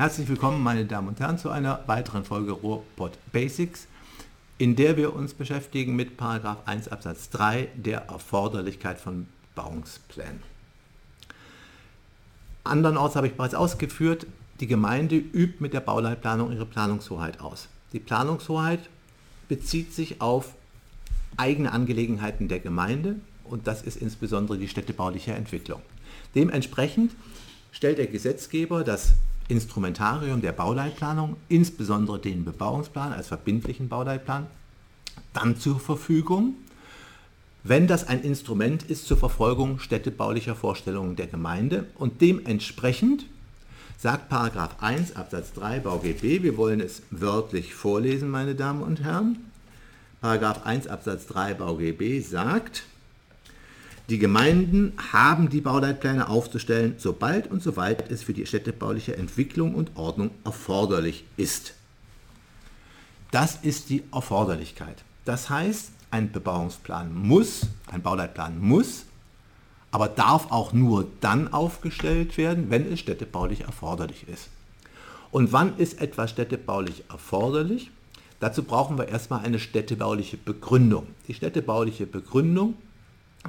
Herzlich willkommen, meine Damen und Herren, zu einer weiteren Folge Ruhrpott Basics, in der wir uns beschäftigen mit Paragraph 1 Absatz 3 der Erforderlichkeit von Bauungsplänen. Andernorts habe ich bereits ausgeführt, die Gemeinde übt mit der Bauleitplanung ihre Planungshoheit aus. Die Planungshoheit bezieht sich auf eigene Angelegenheiten der Gemeinde und das ist insbesondere die städtebauliche Entwicklung. Dementsprechend stellt der Gesetzgeber das Instrumentarium der Bauleitplanung, insbesondere den Bebauungsplan als verbindlichen Bauleitplan, dann zur Verfügung, wenn das ein Instrument ist zur Verfolgung städtebaulicher Vorstellungen der Gemeinde und dementsprechend sagt Paragraph 1 Absatz 3 BauGB, wir wollen es wörtlich vorlesen, meine Damen und Herren. Paragraph 1 Absatz 3 BauGB sagt, die Gemeinden haben die Bauleitpläne aufzustellen, sobald und soweit es für die städtebauliche Entwicklung und Ordnung erforderlich ist. Das ist die Erforderlichkeit. Das heißt, ein Bebauungsplan muss, ein Bauleitplan muss, aber darf auch nur dann aufgestellt werden, wenn es städtebaulich erforderlich ist. Und wann ist etwas städtebaulich erforderlich? Dazu brauchen wir erstmal eine städtebauliche Begründung. Die städtebauliche Begründung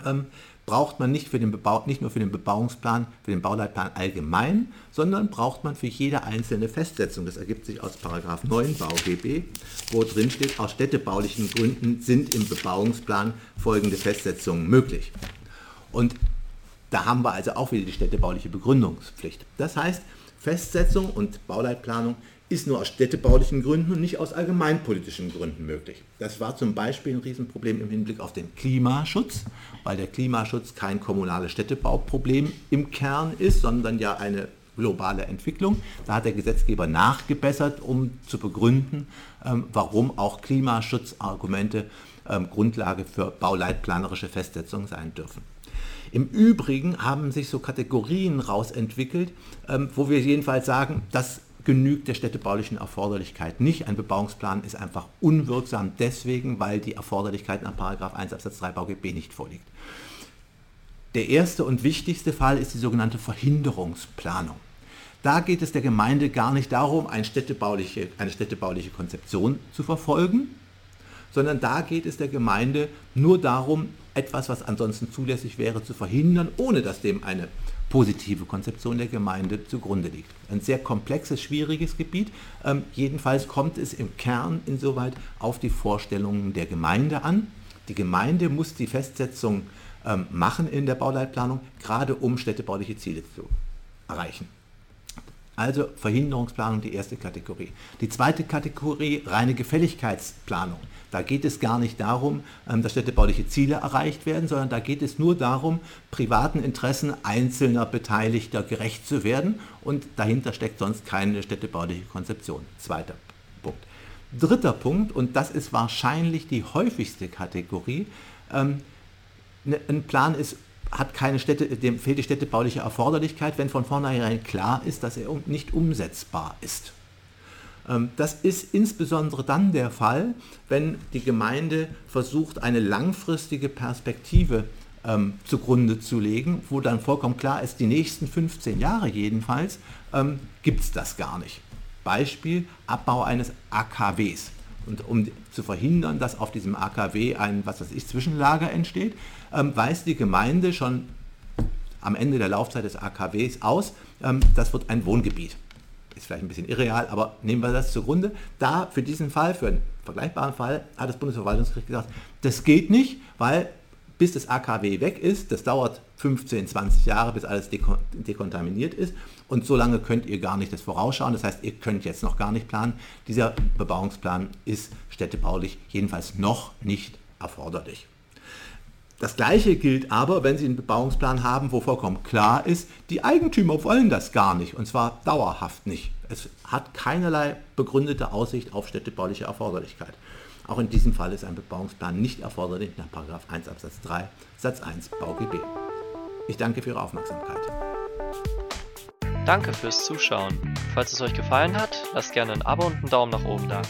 ähm, braucht man nicht, für den Bebau nicht nur für den Bebauungsplan, für den Bauleitplan allgemein, sondern braucht man für jede einzelne Festsetzung. Das ergibt sich aus 9 BauGB, wo drin steht, aus städtebaulichen Gründen sind im Bebauungsplan folgende Festsetzungen möglich. Und da haben wir also auch wieder die städtebauliche Begründungspflicht. Das heißt, Festsetzung und Bauleitplanung ist nur aus städtebaulichen Gründen und nicht aus allgemeinpolitischen Gründen möglich. Das war zum Beispiel ein Riesenproblem im Hinblick auf den Klimaschutz, weil der Klimaschutz kein kommunales Städtebauproblem im Kern ist, sondern ja eine globale Entwicklung. Da hat der Gesetzgeber nachgebessert, um zu begründen, ähm, warum auch Klimaschutzargumente ähm, Grundlage für bauleitplanerische Festsetzungen sein dürfen. Im Übrigen haben sich so Kategorien rausentwickelt, ähm, wo wir jedenfalls sagen, dass genügt der städtebaulichen Erforderlichkeit nicht. Ein Bebauungsplan ist einfach unwirksam deswegen, weil die Erforderlichkeit nach 1 Absatz 3 BauGB nicht vorliegt. Der erste und wichtigste Fall ist die sogenannte Verhinderungsplanung. Da geht es der Gemeinde gar nicht darum, eine städtebauliche, eine städtebauliche Konzeption zu verfolgen, sondern da geht es der Gemeinde nur darum, etwas, was ansonsten zulässig wäre, zu verhindern, ohne dass dem eine positive Konzeption der Gemeinde zugrunde liegt. Ein sehr komplexes, schwieriges Gebiet. Ähm, jedenfalls kommt es im Kern insoweit auf die Vorstellungen der Gemeinde an. Die Gemeinde muss die Festsetzung ähm, machen in der Bauleitplanung, gerade um städtebauliche Ziele zu erreichen. Also Verhinderungsplanung die erste Kategorie. Die zweite Kategorie reine Gefälligkeitsplanung. Da geht es gar nicht darum, ähm, dass städtebauliche Ziele erreicht werden, sondern da geht es nur darum, privaten Interessen einzelner Beteiligter gerecht zu werden und dahinter steckt sonst keine städtebauliche Konzeption. Zweiter Punkt. Dritter Punkt, und das ist wahrscheinlich die häufigste Kategorie, ähm, ne, ein Plan ist hat keine Städte, dem fehlt die städtebauliche Erforderlichkeit, wenn von vornherein klar ist, dass er nicht umsetzbar ist. Ähm, das ist insbesondere dann der Fall, wenn die Gemeinde versucht, eine langfristige Perspektive ähm, zugrunde zu legen, wo dann vollkommen klar ist, die nächsten 15 Jahre jedenfalls ähm, gibt es das gar nicht. Beispiel Abbau eines AKWs. Und um zu verhindern, dass auf diesem AKW ein was weiß ich, Zwischenlager entsteht, ähm, weist die Gemeinde schon am Ende der Laufzeit des AKWs aus, ähm, das wird ein Wohngebiet ist vielleicht ein bisschen irreal, aber nehmen wir das zugrunde. Da für diesen Fall, für einen vergleichbaren Fall, hat das Bundesverwaltungsgericht gesagt, das geht nicht, weil bis das AKW weg ist, das dauert 15, 20 Jahre, bis alles dekontaminiert ist und so lange könnt ihr gar nicht das vorausschauen. Das heißt, ihr könnt jetzt noch gar nicht planen. Dieser Bebauungsplan ist städtebaulich jedenfalls noch nicht erforderlich. Das Gleiche gilt aber, wenn Sie einen Bebauungsplan haben, wo vollkommen klar ist, die Eigentümer wollen das gar nicht, und zwar dauerhaft nicht. Es hat keinerlei begründete Aussicht auf städtebauliche Erforderlichkeit. Auch in diesem Fall ist ein Bebauungsplan nicht erforderlich nach 1 Absatz 3 Satz 1 BauGB. Ich danke für Ihre Aufmerksamkeit. Danke fürs Zuschauen. Falls es euch gefallen hat, lasst gerne ein Abo und einen Daumen nach oben da.